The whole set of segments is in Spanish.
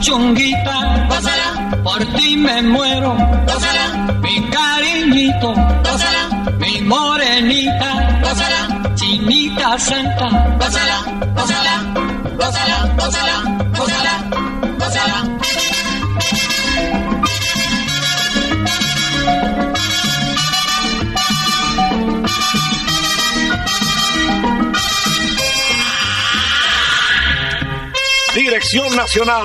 Mi puchunguita, gózala, por ti me muero, gózala, mi cariñito, gózala, mi morenita, gózala, chinita santa, gózala, gózala, gózala, gózala, gózala, gózala. Dirección Nacional,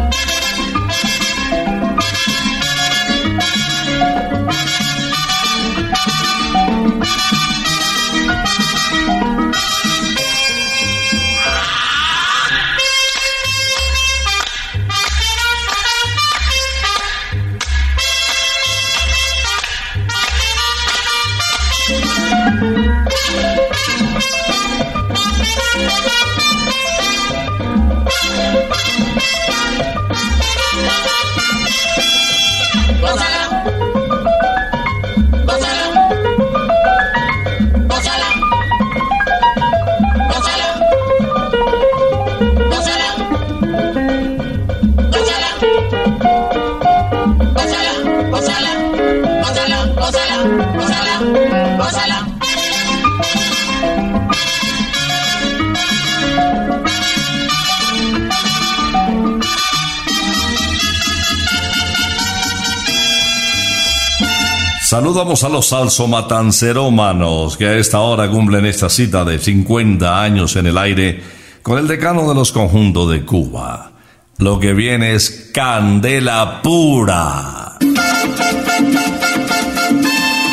Saludamos a los salsomatancerómanos que a esta hora cumplen esta cita de 50 años en el aire con el decano de los conjuntos de Cuba. Lo que viene es candela pura.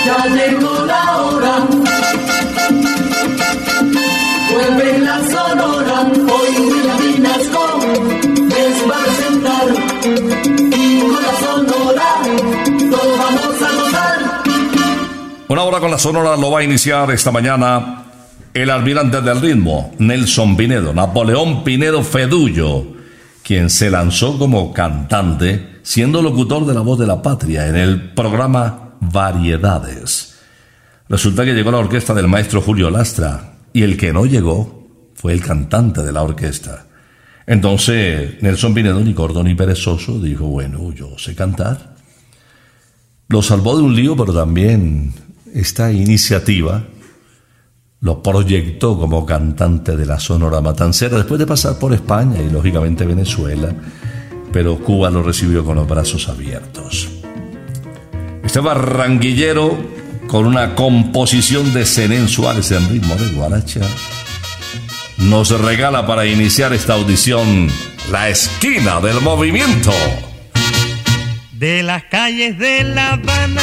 Ya llegó la hora. Vuelve la sonora lo va a iniciar esta mañana el almirante del ritmo, Nelson Pinedo, Napoleón Pinedo Fedullo, quien se lanzó como cantante, siendo locutor de la voz de la patria en el programa Variedades. Resulta que llegó la orquesta del maestro Julio Lastra, y el que no llegó fue el cantante de la orquesta. Entonces Nelson Pinedo, ni corto ni perezoso, dijo, bueno, yo sé cantar. Lo salvó de un lío, pero también esta iniciativa lo proyectó como cantante de la Sonora Matancera después de pasar por España y lógicamente Venezuela, pero Cuba lo recibió con los brazos abiertos. Este barranquillero con una composición de Zenén Suárez en ritmo de guaracha nos regala para iniciar esta audición la esquina del movimiento. De las calles de La Habana,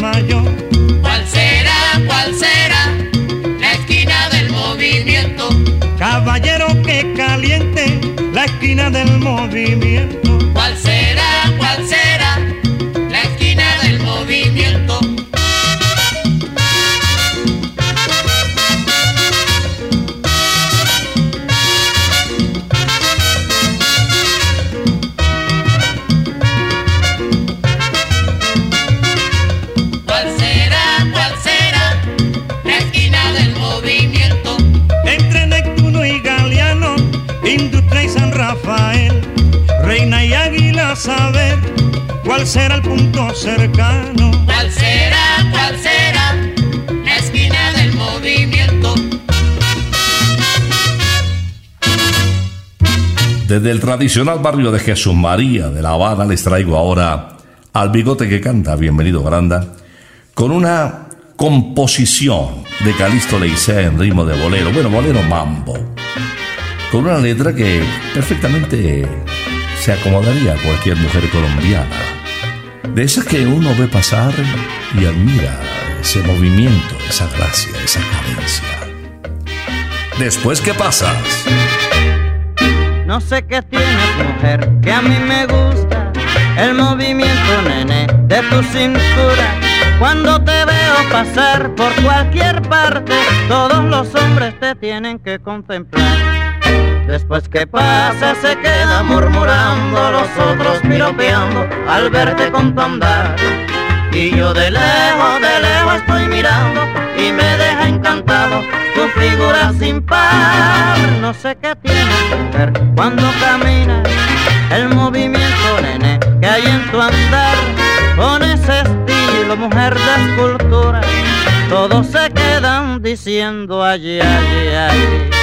Se desmayó. ¿Cuál será, cuál será la esquina del movimiento? Caballero que caliente la esquina del movimiento. ¿Cuál será, saber cuál será el punto cercano. ¿Cuál será, cuál será la esquina del movimiento? Desde el tradicional barrio de Jesús María de La Habana les traigo ahora al bigote que canta, bienvenido Granda, con una composición de Calixto Leicea en ritmo de bolero, bueno, bolero mambo, con una letra que perfectamente se acomodaría cualquier mujer colombiana. De esas que uno ve pasar y admira ese movimiento, esa gracia, esa cadencia. Después, ¿qué pasas? No sé qué tienes, mujer, que a mí me gusta el movimiento, nene, de tu cintura. Cuando te veo pasar por cualquier parte, todos los hombres te tienen que contemplar. Después que pasa se queda murmurando, los otros piropeando al verte con tu andar. Y yo de lejos, de lejos estoy mirando y me deja encantado tu figura sin par. No sé qué tiene mujer cuando camina, el movimiento nene que hay en tu andar. Con ese estilo, mujer de escultura, todos se quedan diciendo allí, allí, allí.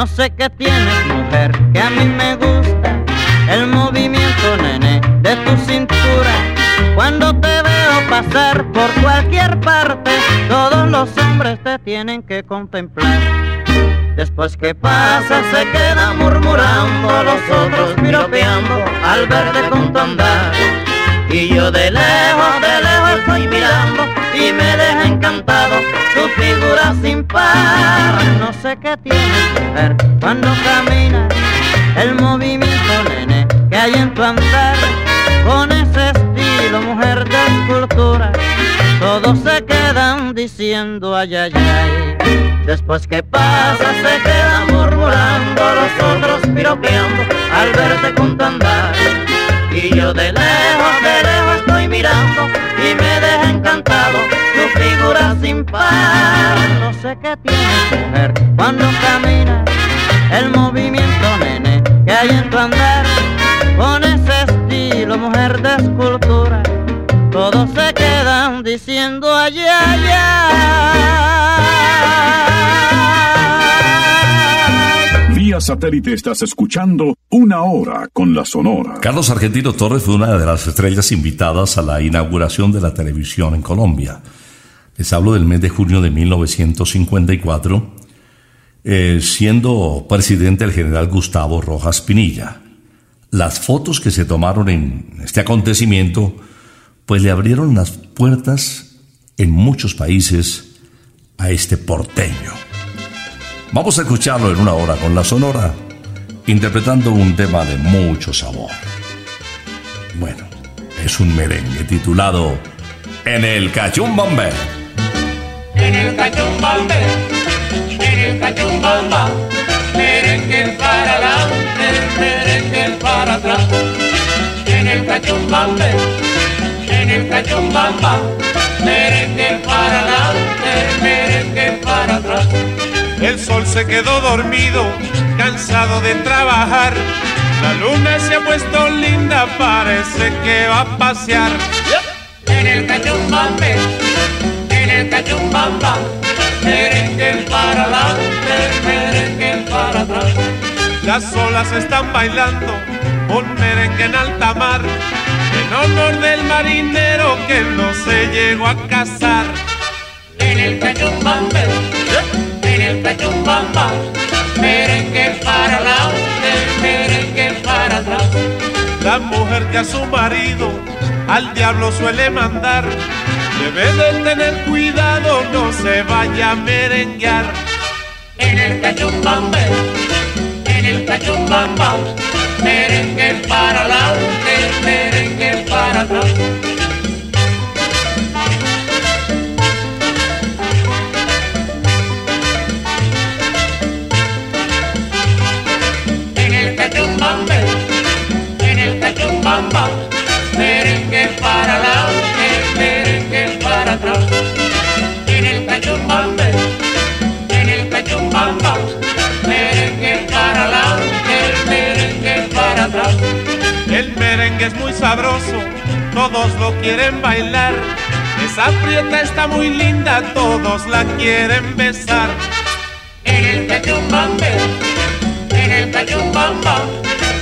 No sé qué tienes, mujer, que a mí me gusta el movimiento, nene, de tu cintura. Cuando te veo pasar por cualquier parte, todos los hombres te tienen que contemplar. Después que pasa se queda murmurando, los otros piropeando al verte con tu andar. Y yo de lejos, de lejos estoy mirando y me deja encantado sin par. No sé qué tiene mujer cuando camina, el movimiento nene que hay en tu andar. Con ese estilo, mujer de escultura, todos se quedan diciendo ay ay ay. Después que pasa se queda murmurando, los otros piropeando al verte con tu andar. Y yo de lejos, de lejos estoy mirando y me deja encantado figura sin par. No sé qué tiene mujer cuando camina, el movimiento nene que hay en tu andar. Con ese estilo, mujer de escultura, todos se quedan diciendo allá, allá. Vía satélite estás escuchando Una Hora con la Sonora. Carlos Argentino Torres fue una de las estrellas invitadas a la inauguración de la televisión en Colombia. Les hablo del mes de junio de 1954, eh, siendo presidente el general Gustavo Rojas Pinilla. Las fotos que se tomaron en este acontecimiento, pues le abrieron las puertas en muchos países a este porteño. Vamos a escucharlo en una hora con la Sonora, interpretando un tema de mucho sabor. Bueno, es un merengue titulado En el Cachumbambe. Merengue para adelante, merengue para atrás. En el cachumbambe, en el cachumbamba, merengue para adelante, merengue para atrás. El sol se quedó dormido, cansado de trabajar. La luna se ha puesto linda, parece que va a pasear. En el cachumbambe, en el cachumbamba, merengue para adelante, merengue para atrás. Las olas están bailando un merengue en alta mar, en honor del marinero que no se llegó a casar. En el cachumbambe, en el cachumbamba, merengue para adelante, merengue para atrás. La mujer que a su marido al diablo suele mandar, debe de tener cuidado, no se vaya a merenguear. En el cachumbambe, en el cachumbamba, merengue para adelante, merengue para atrás. Sabroso, todos lo quieren bailar. Esa prieta está muy linda, todos la quieren besar. En el cachumbambe, en el cachumbamba,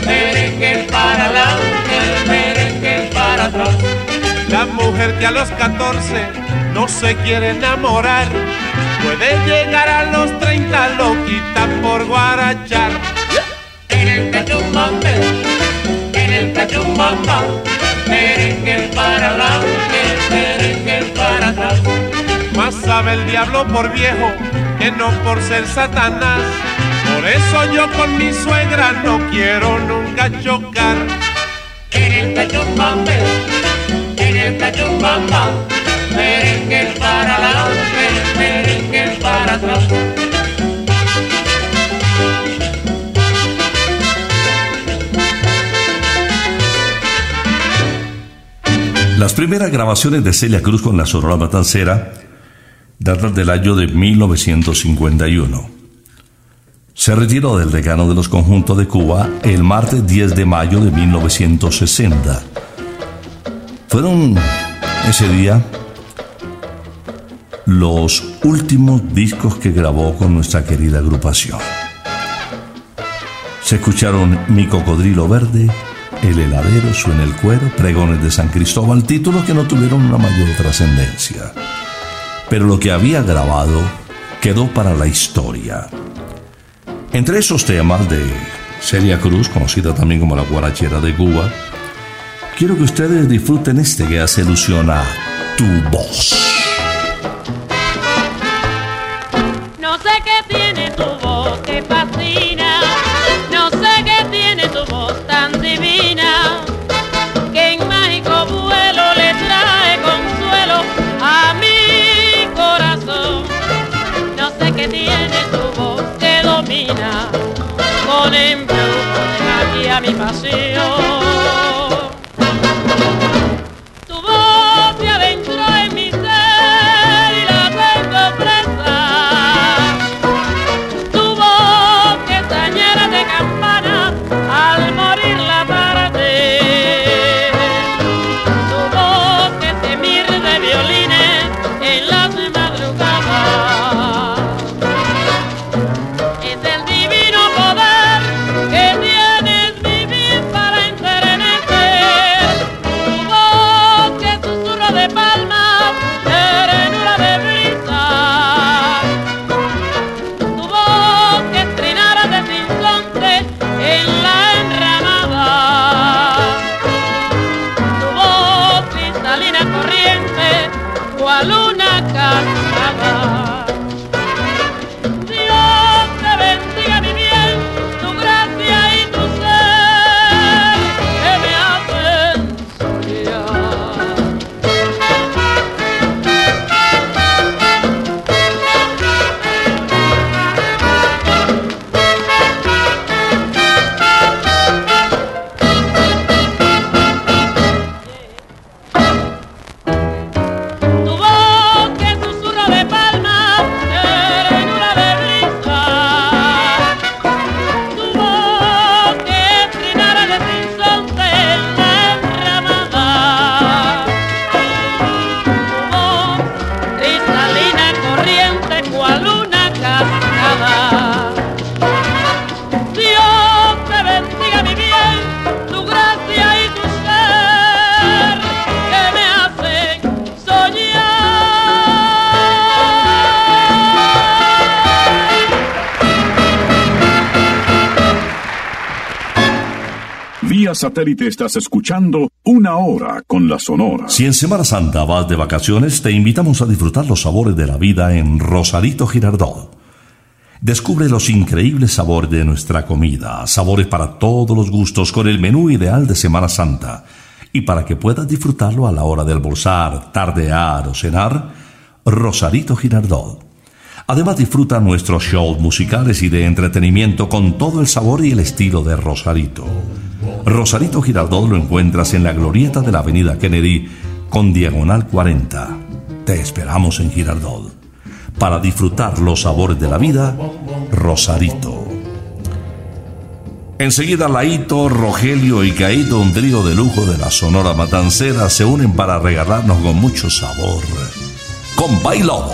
merengue para adelante, merengue para atrás. La mujer que a los 14 no se quiere enamorar, puede llegar a los 30 loquita por guarachar. En el cachumbambe, el cachumbamba, merengue para adelante, merengue para atrás. Más sabe el diablo por viejo que no por ser Satanás. Por eso yo con mi suegra no quiero nunca chocar. En el cachumbambe, en el cachumbamba, merengue para adelante, merengue para atrás. Las primeras grabaciones de Celia Cruz con la Sonora Matancera datan del año de 1951. Se retiró del decano de los conjuntos de Cuba el martes 10 de mayo de 1960. Fueron ese día los últimos discos que grabó con nuestra querida agrupación. Se escucharon Mi Cocodrilo Verde, El Heladero, Suena el Cuero, Pregones de San Cristóbal, títulos que no tuvieron una mayor trascendencia. Pero lo que había grabado quedó para la historia. Entre esos temas de Celia Cruz, conocida también como la guarachera de Cuba, quiero que ustedes disfruten este que hace alusión a tu voz. Satélite estás escuchando Una Hora con la Sonora. Si en Semana Santa vas de vacaciones, te invitamos a disfrutar los sabores de la vida en Rosarito Girardot. Descubre los increíbles sabores de nuestra comida, sabores para todos los gustos con el menú ideal de Semana Santa. Y para que puedas disfrutarlo a la hora de almorzar, tardear o cenar, Rosarito Girardot. Además disfruta nuestros shows musicales y de entretenimiento con todo el sabor y el estilo de Rosarito. Rosarito Girardot lo encuentras en la glorieta de la avenida Kennedy con diagonal 40. Te esperamos en Girardot. Para disfrutar los sabores de la vida, Rosarito. Enseguida Laito, Rogelio y Caíto, un trío de lujo de la Sonora Matancera, se unen para regalarnos con mucho sabor. Con Bailado.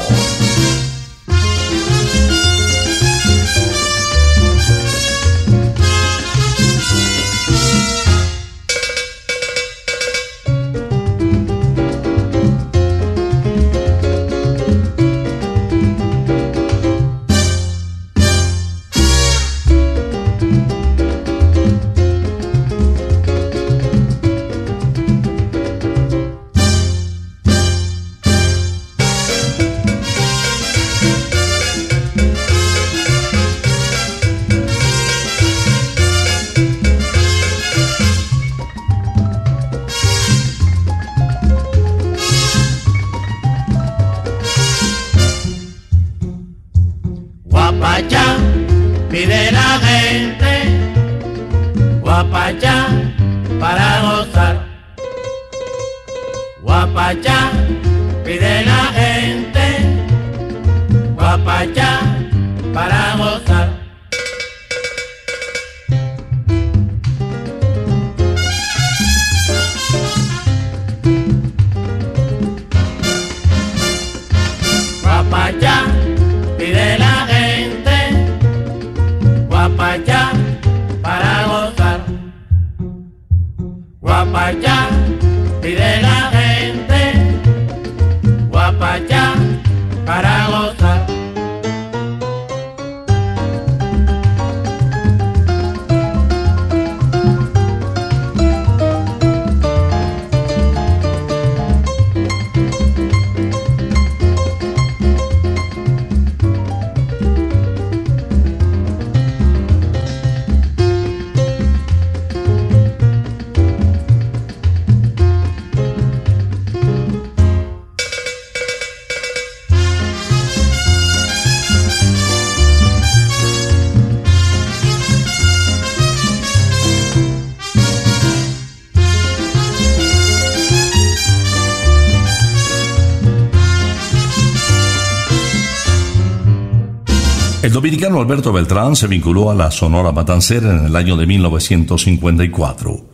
Dominicano Alberto Beltrán se vinculó a la Sonora Matancera en el año de 1954.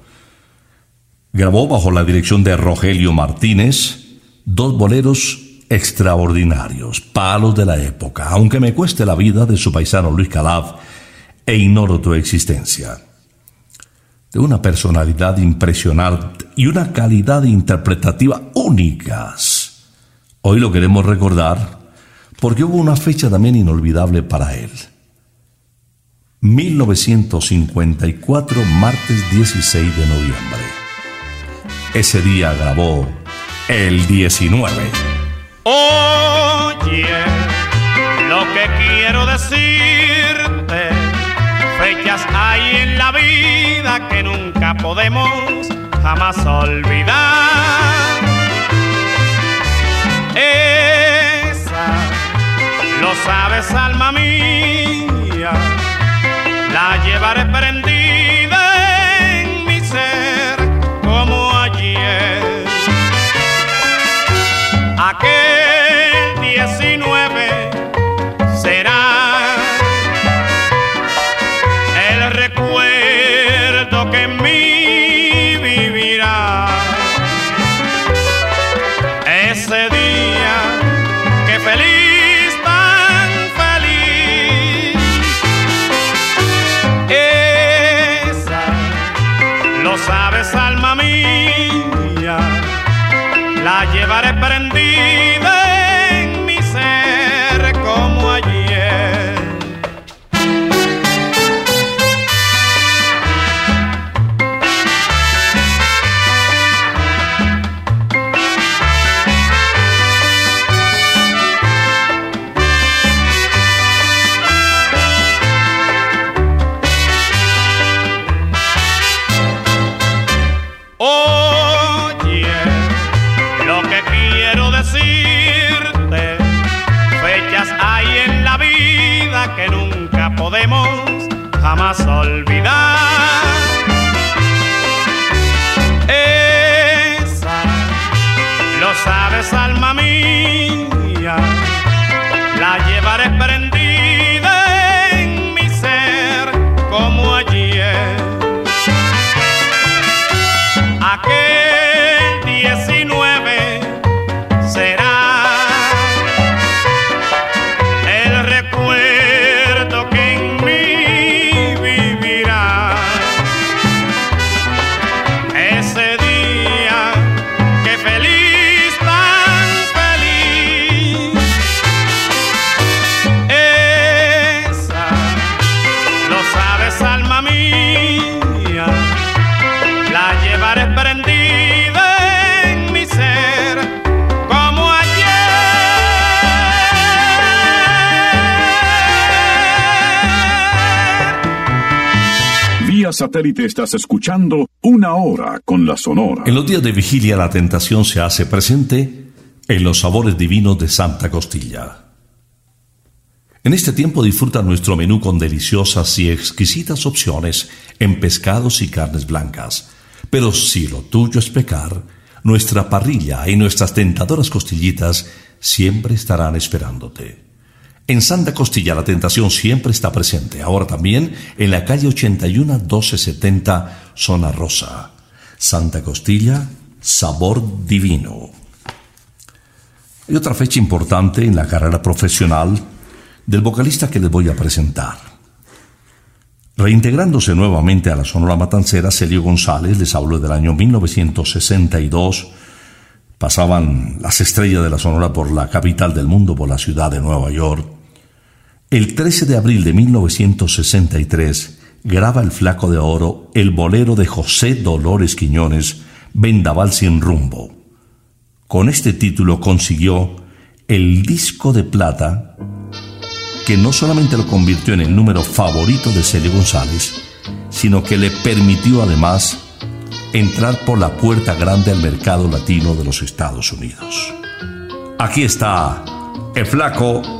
Grabó bajo la dirección de Rogelio Martínez dos boleros extraordinarios, palos de la época, aunque me cueste la vida de su paisano Luis Calaf e ignoro tu existencia. De una personalidad impresionante y una calidad interpretativa únicas. Hoy lo queremos recordar porque hubo una fecha también inolvidable para él. 1954, martes 16 de noviembre. Ese día grabó el 19. Oye, lo que quiero decirte, fechas hay en la vida que nunca podemos jamás olvidar. Lo sabes, alma mía, la llevaré prendida satélite estás escuchando Una Hora con la Sonora. En los días de vigilia la tentación se hace presente en los sabores divinos de Santa Costilla. En este tiempo disfruta nuestro menú con deliciosas y exquisitas opciones en pescados y carnes blancas. Pero si lo tuyo es pecar, nuestra parrilla y nuestras tentadoras costillitas siempre estarán esperándote. En Santa Costilla la tentación siempre está presente, ahora también en la calle 81 1270, zona rosa. Santa Costilla, sabor divino. Hay otra fecha importante en la carrera profesional del vocalista que les voy a presentar. Reintegrándose nuevamente a la Sonora Matancera, Celio González les habló del año 1962. Pasaban las estrellas de la Sonora por la capital del mundo, por la ciudad de Nueva York. El 13 de abril de 1963 graba el Flaco de Oro el bolero de José Dolores Quiñones, Vendaval sin rumbo. Con este título consiguió el disco de plata que no solamente lo convirtió en el número favorito de Celio González, sino que le permitió además entrar por la puerta grande al mercado latino de los Estados Unidos. Aquí está el flaco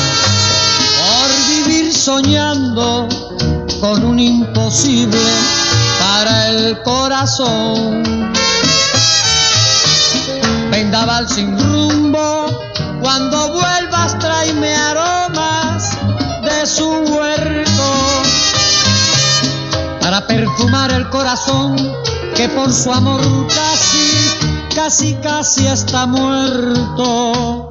soñando con un imposible para el corazón. Vendaval sin rumbo, cuando vuelvas tráeme aromas de su huerto para perfumar el corazón que por su amor casi, casi, casi está muerto.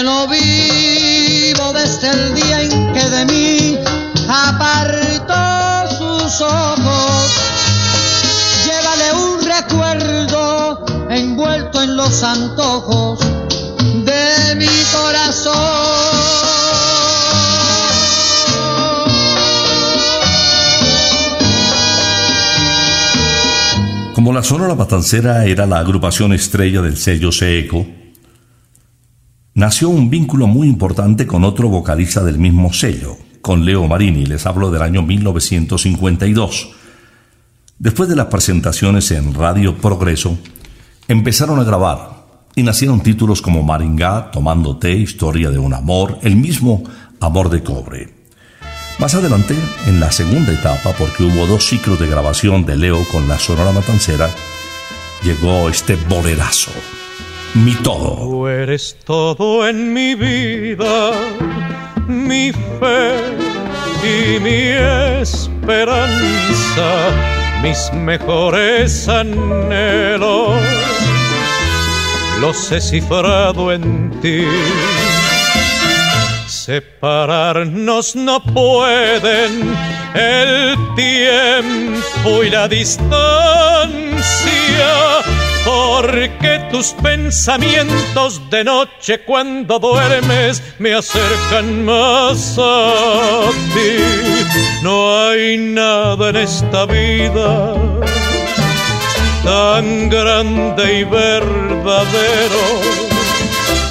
que no vivo desde el día en que de mí apartó sus ojos. Llévale un recuerdo envuelto en los antojos de mi corazón. Como la Sonora Batancera era la agrupación estrella del sello Seco, nació un vínculo muy importante con otro vocalista del mismo sello, con Leo Marini, les hablo del año 1952. Después de las presentaciones en Radio Progreso, empezaron a grabar y nacieron títulos como Maringá, Tomándote, Historia de un Amor, el mismo Amor de Cobre. Más adelante, en la segunda etapa, porque hubo dos ciclos de grabación de Leo con la Sonora Matancera, llegó este bolerazo, Mi Todo. Tú eres todo en mi vida, mi fe y mi esperanza, mis mejores anhelos, los he cifrado en ti. Separarnos no pueden. El tiempo y la distancia, porque tus pensamientos de noche cuando duermes me acercan más a ti. No hay nada en esta vida tan grande y verdadero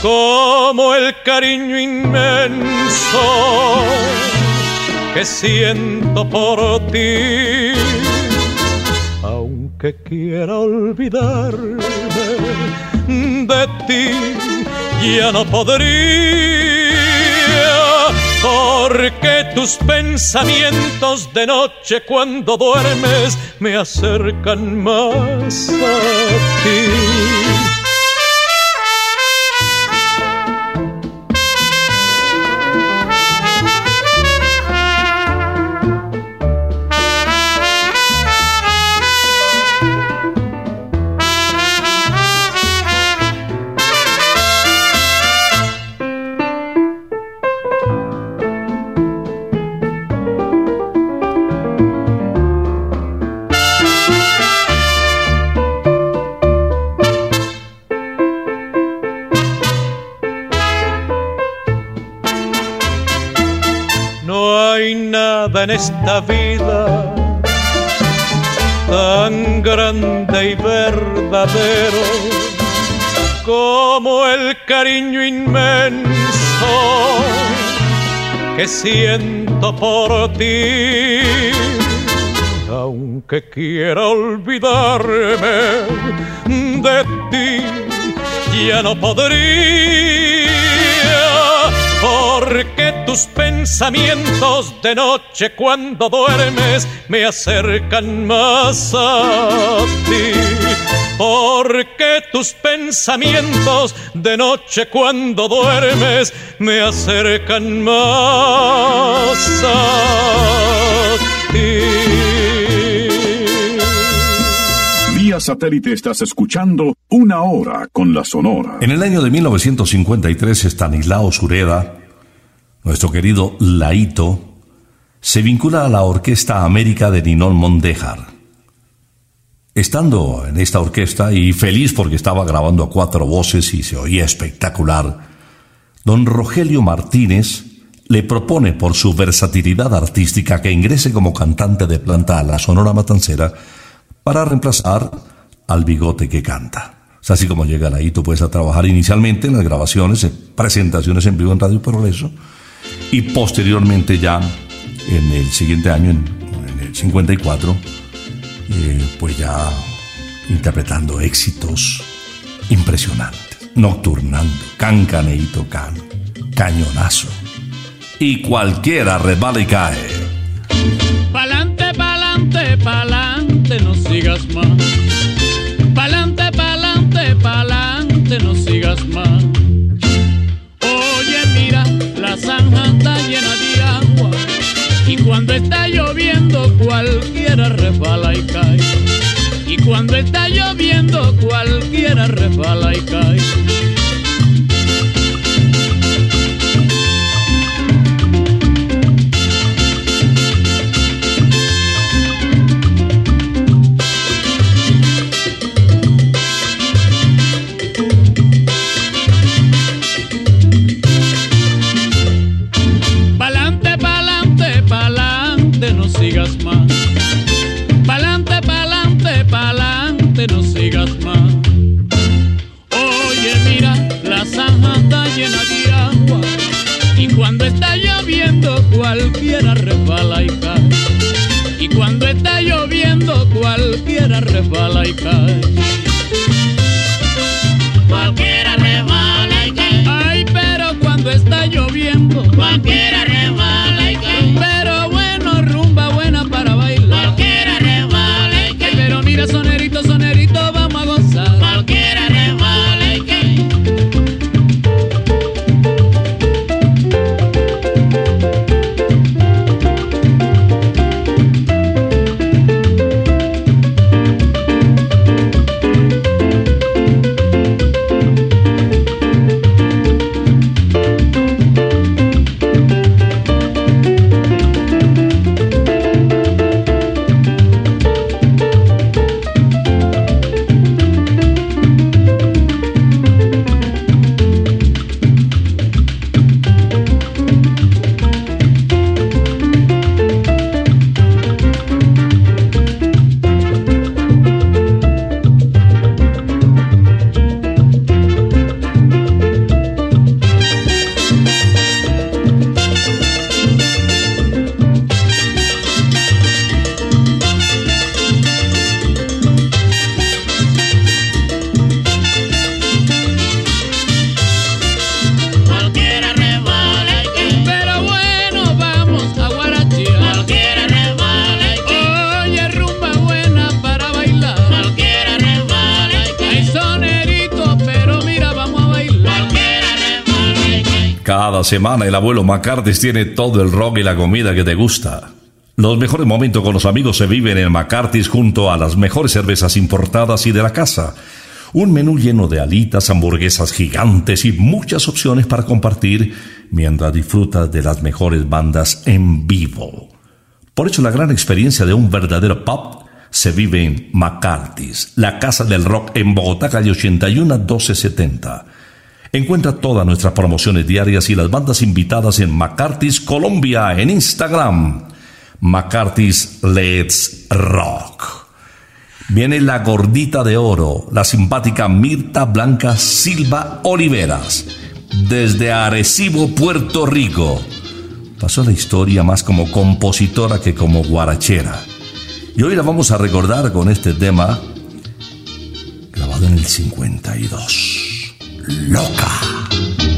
como el cariño inmenso que siento por ti. Aunque quiera olvidarme de ti, ya no podría, porque tus pensamientos de noche cuando duermes me acercan más a ti. En esta vida tan grande y verdadero como el cariño inmenso que siento por ti. Aunque quiera olvidarme de ti, ya no podría porque tus pensamientos de noche cuando duermes me acercan más a ti. Porque tus pensamientos de noche cuando duermes me acercan más a ti. Vía satélite estás escuchando Una Hora con la Sonora. En el año de 1953, Stanislao Sureda nuestro querido Laito, se vincula a la Orquesta América de Ninón Mondejar. Estando en esta orquesta y feliz porque estaba grabando a cuatro voces y se oía espectacular, don Rogelio Martínez le propone por su versatilidad artística que ingrese como cantante de planta a la Sonora Matancera para reemplazar al bigote que canta. Así como llega Laito pues a trabajar inicialmente en las grabaciones, en presentaciones en vivo en Radio Progreso, y posteriormente ya en el siguiente año, en, el 54, eh, pues ya interpretando éxitos impresionantes. Nocturnando, cancaneito can, cañonazo. Y cualquiera resbala y cae. Pa'lante, pa'lante, pa'lante, no sigas más. Cuando está lloviendo cualquiera resbala y cae. Y cuando está lloviendo cualquiera resbala y cae. Semana el abuelo McCarthy's tiene todo el rock y la comida que te gusta. Los mejores momentos con los amigos se viven en McCarthy's junto a las mejores cervezas importadas y de la casa. Un menú lleno de alitas, hamburguesas gigantes y muchas opciones para compartir mientras disfrutas de las mejores bandas en vivo. Por eso la gran experiencia de un verdadero pub se vive en McCarthy's, la casa del rock en Bogotá, calle 81 1270. Encuentra todas nuestras promociones diarias y las bandas invitadas en McCarthy's Colombia en Instagram. McCarthy's Let's Rock. Viene la gordita de oro, la simpática Mirta Blanca Silva Oliveras, desde Arecibo, Puerto Rico. Pasó la historia más como compositora que como guarachera. Y hoy la vamos a recordar con este tema grabado en el 52. Loca.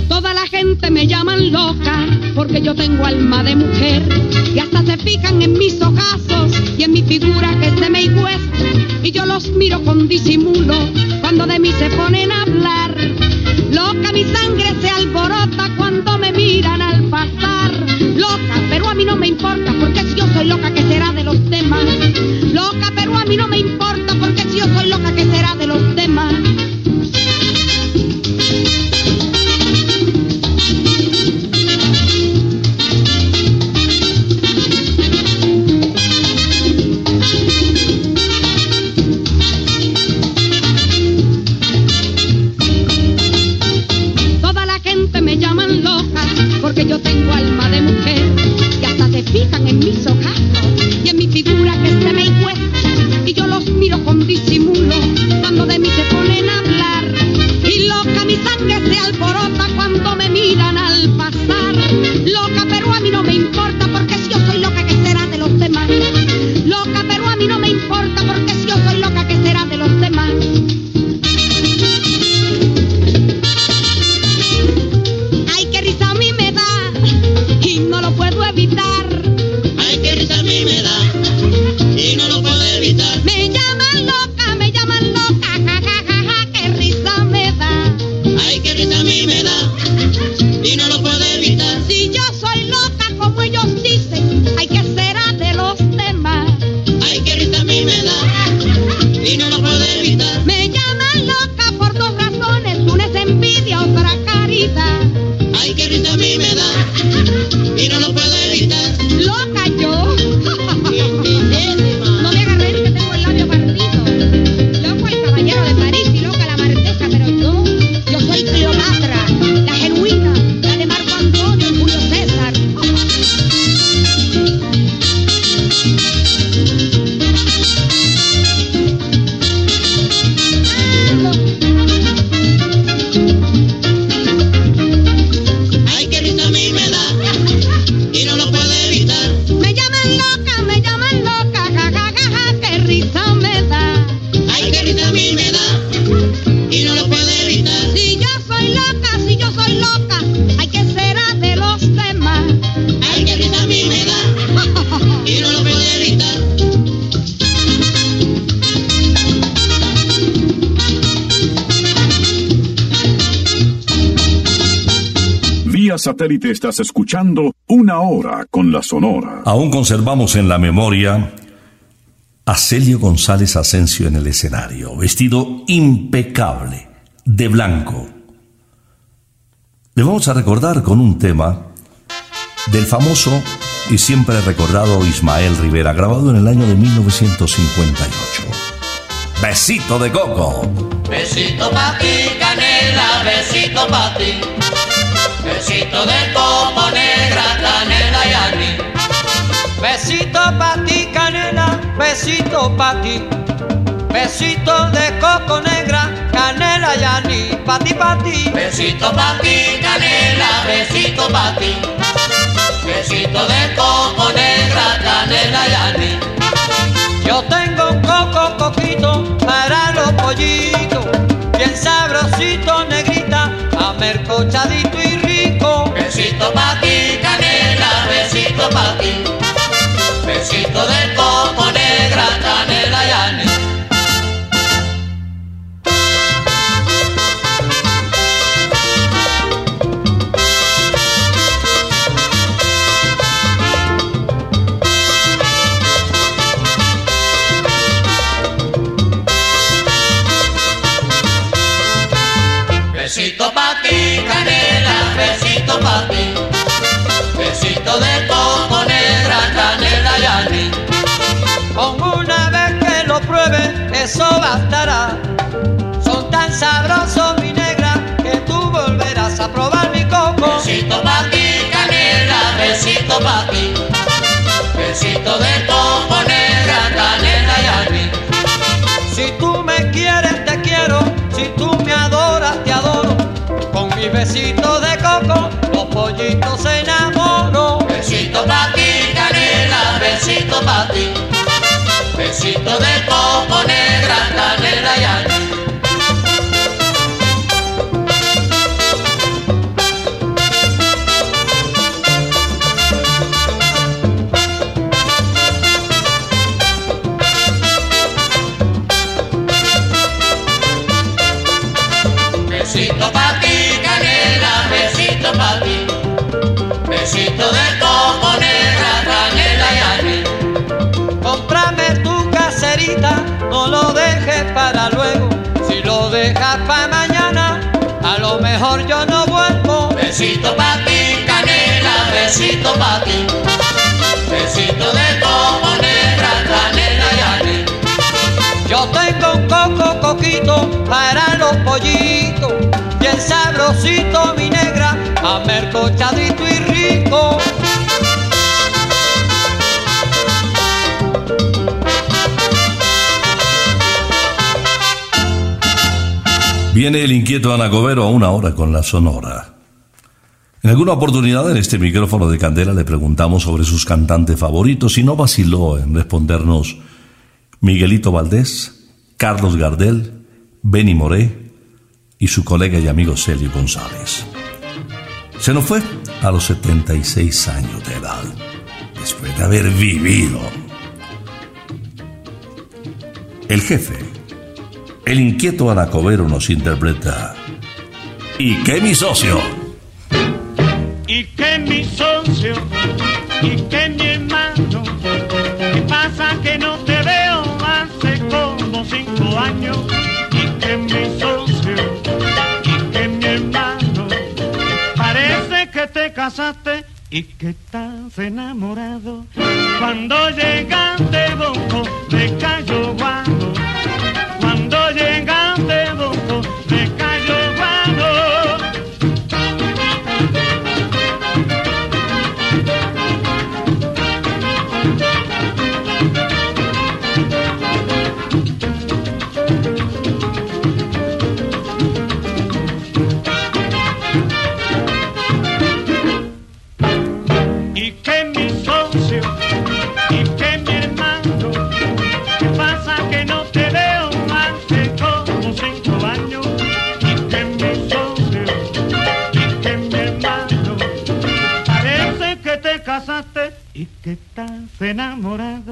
Toda la gente me llaman loca porque yo tengo alma de mujer y hasta se fijan en mis ojazos y en mi figura que se me hueso y yo los miro con disimulo cuando de mí se ponen a hablar. Loca mi sangre se alborota cuando me miran al pasar. Loca, pero a mí no me importa porque si yo soy loca que será de los demás. Loca, pero a mí no me importa porque si yo soy loca que será de los demás. Ay, qué risa a mí me da. Satélite estás escuchando Una Hora con la Sonora. Aún conservamos en la memoria a Celio González Asensio en el escenario, vestido impecable, de blanco. Le vamos a recordar con un tema del famoso y siempre recordado Ismael Rivera, grabado en el año de 1958. Besito de coco. Besito pa' ti, canela, besito pa' ti. Besito de coco negra, canela y aní. Besito pa' ti, canela, besito pa' ti. Besito de coco negra, canela y aní, pa' ti, pa' ti. Besito pa' ti, canela, besito pa' ti. Besito de coco negra, canela y aní. Yo tengo un coco coquito para los pollitos, bien sabrosito, negrita, amercochadito y. Besito pa' ti, canela, besito pa' ti. Besito de coco Besito de coco negra, canela y aní. Con una vez que lo pruebe, eso bastará. Son tan sabrosos, mi negra, que tú volverás a probar mi coco. Besito pa' ti, canela, besito pa' ti. Besito de coco negra, canela y aní. Si tú me quieres, te quiero. Si tú me adoras, te adoro. Con mi besito Besito de coco y rico. Viene el inquieto Anacobero a una hora con la sonora. En alguna oportunidad en este micrófono de Candela le preguntamos sobre sus cantantes favoritos y no vaciló en respondernos Miguelito Valdés, Carlos Gardel, Benny Moré y su colega y amigo Celio González. Se nos fue a los 76 años de edad, después de haber vivido. El jefe, el inquieto Anacobero nos interpreta. ¿Y qué mi socio? y que mi socio y que mi hermano ¿qué pasa que no te y que estás enamorado. Cuando llegaste boco me cayó guano cuando llegaste boco me cayó enamorado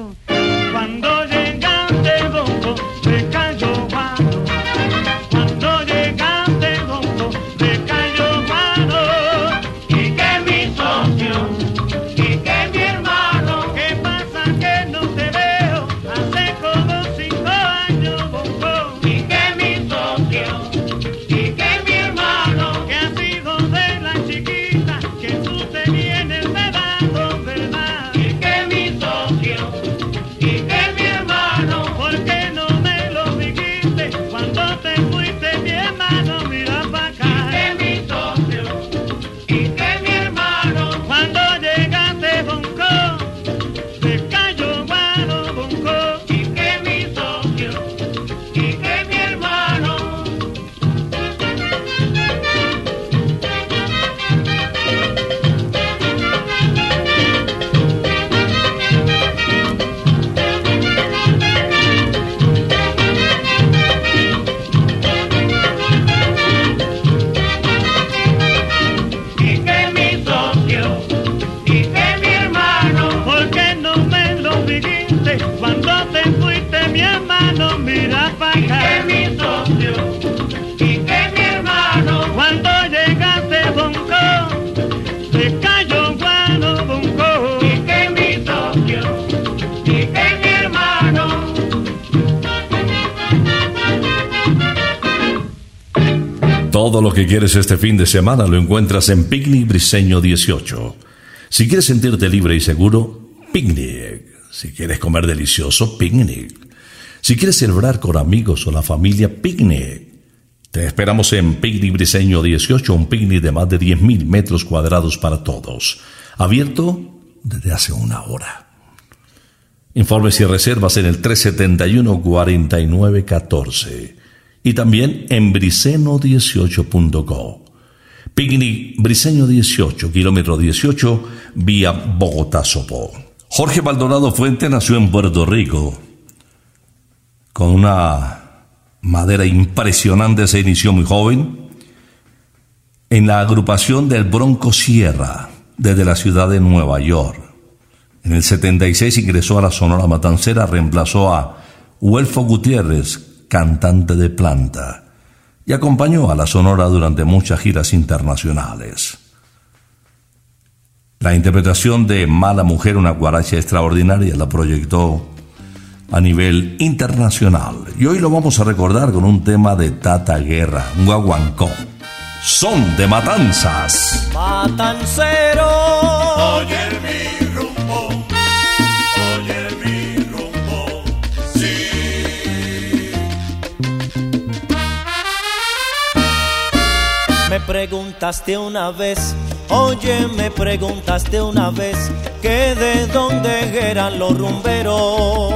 Todo lo que quieres este fin de semana lo encuentras en Picnic Briseño 18. Si quieres sentirte libre y seguro, picnic. Si quieres comer delicioso, picnic. Si quieres celebrar con amigos o la familia, picnic. Te esperamos en Picnic Briseño 18, un picnic de más de 10.000 metros cuadrados para todos. Abierto desde hace una hora. Informes y reservas en el 371-4914 y también en briceno18.co. Picnic Briseño 18, kilómetro 18, vía Bogotá-Sopó. Jorge Maldonado Fuente nació en Puerto Rico. Con una madera impresionante se inició muy joven en la agrupación del Bronco Sierra desde la ciudad de Nueva York. En el 76 ingresó a la Sonora Matancera, reemplazó a Huelfo Gutiérrez, cantante de planta, y acompañó a la Sonora durante muchas giras internacionales. La interpretación de Mala Mujer, una guaracha extraordinaria, la proyectó a nivel internacional. Y hoy lo vamos a recordar con un tema de Tata Guerra, un guaguancó. Son de matanzas. Preguntaste una vez, oye, me preguntaste una vez que de dónde eran los rumberos.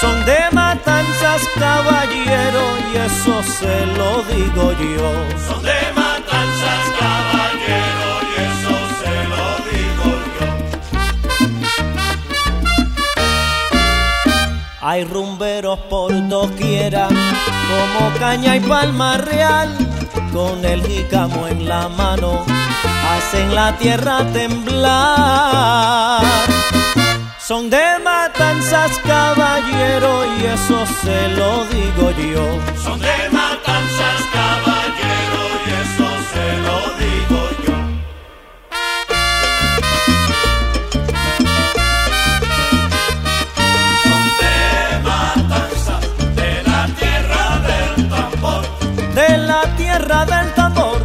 Son de matanzas, caballero, y eso se lo digo yo. Son de Hay rumberos por doquiera, como caña y palma real, con el jícamo en la mano, hacen la tierra temblar. Son de matanzas, caballero, y eso se lo digo yo. Son de matanzas, caballero, y eso tierra del tambor,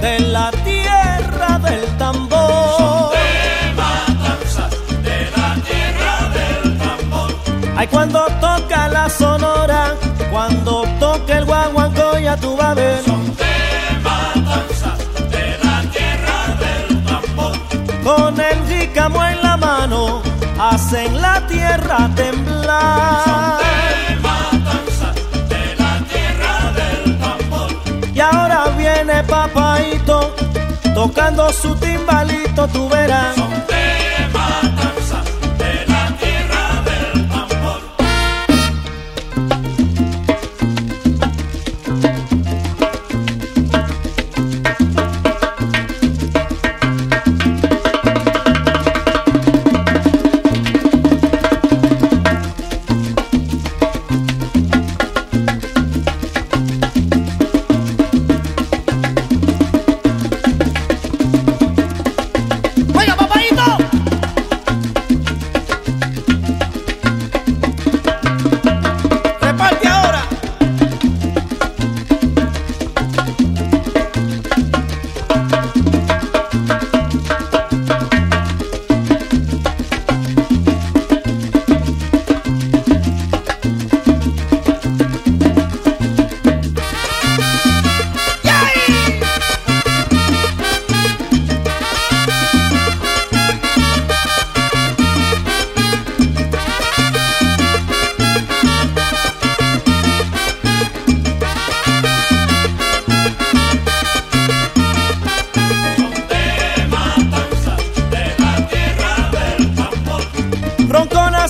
de la tierra del tambor. De matanzas, de la tierra del tambor. Ay, cuando toca la sonora, cuando toca el guaguancó, ya tú vas a ver. Son de matanzas, de la tierra del tambor. Con el jícamo en la mano, hacen la tierra temblar. Su timbalito, tú verás.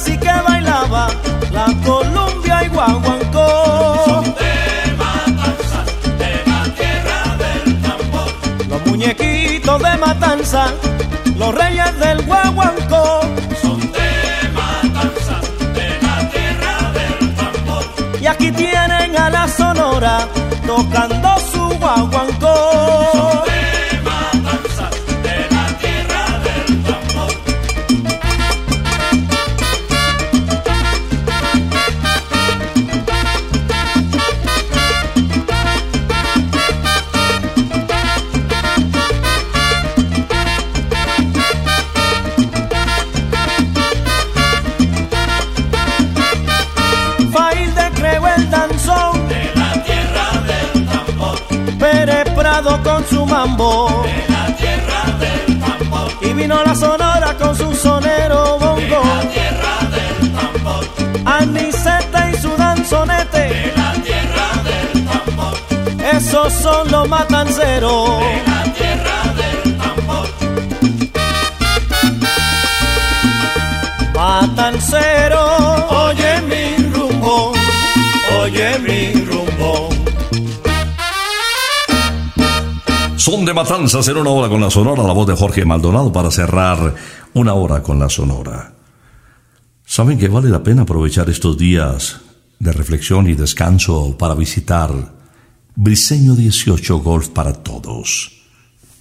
Roncona sí que bailaba la Columbia y guaguancó. De matanzas, de la tierra del tambor. Los muñequitos de matanza, los reyes del guaguancó. Son de matanzas, de la tierra del llega la sonora tocando De la tierra del tambor. Y vino la sonora con su sonero De bongo. la tierra del tambor. Aniceta y su danzonete. De la tierra del tambor. Esos son los matanceros. De la tierra del tambor. Matancero, oye mi rumbo, oye mi rumbo. Son de matanzas en una hora con la Sonora, la voz de Jorge Maldonado para cerrar una hora con la Sonora. ¿Saben que vale la pena aprovechar estos días de reflexión y descanso para visitar Briseño 18 Golf para Todos?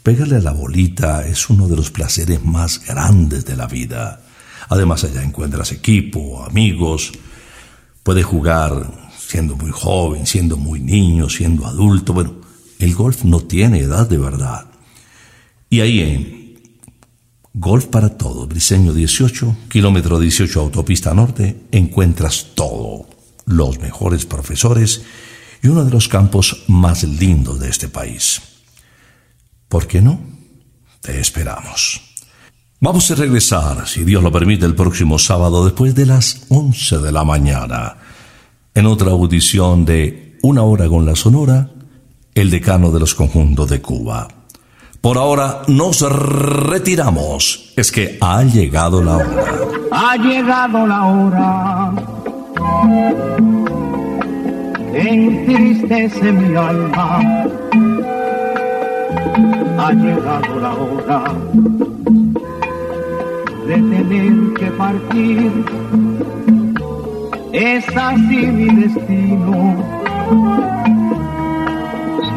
Pegarle a la bolita es uno de los placeres más grandes de la vida. Además allá encuentras equipo, amigos, puedes jugar siendo muy joven, siendo muy niño, siendo adulto. Bueno, el golf no tiene edad de verdad. Y ahí en Golf para Todos, Briseño 18, kilómetro 18 autopista norte, encuentras todo, los mejores profesores y uno de los campos más lindos de este país. ¿Por qué no? Te esperamos. Vamos a regresar, si Dios lo permite, el próximo sábado después de las 11 de la mañana, en otra audición de Una hora con la Sonora, el decano de los conjuntos de Cuba. Por ahora nos retiramos, es que ha llegado la hora. Ha llegado la hora entristece mi alma. Ha llegado la hora de tener que partir. Es así mi destino.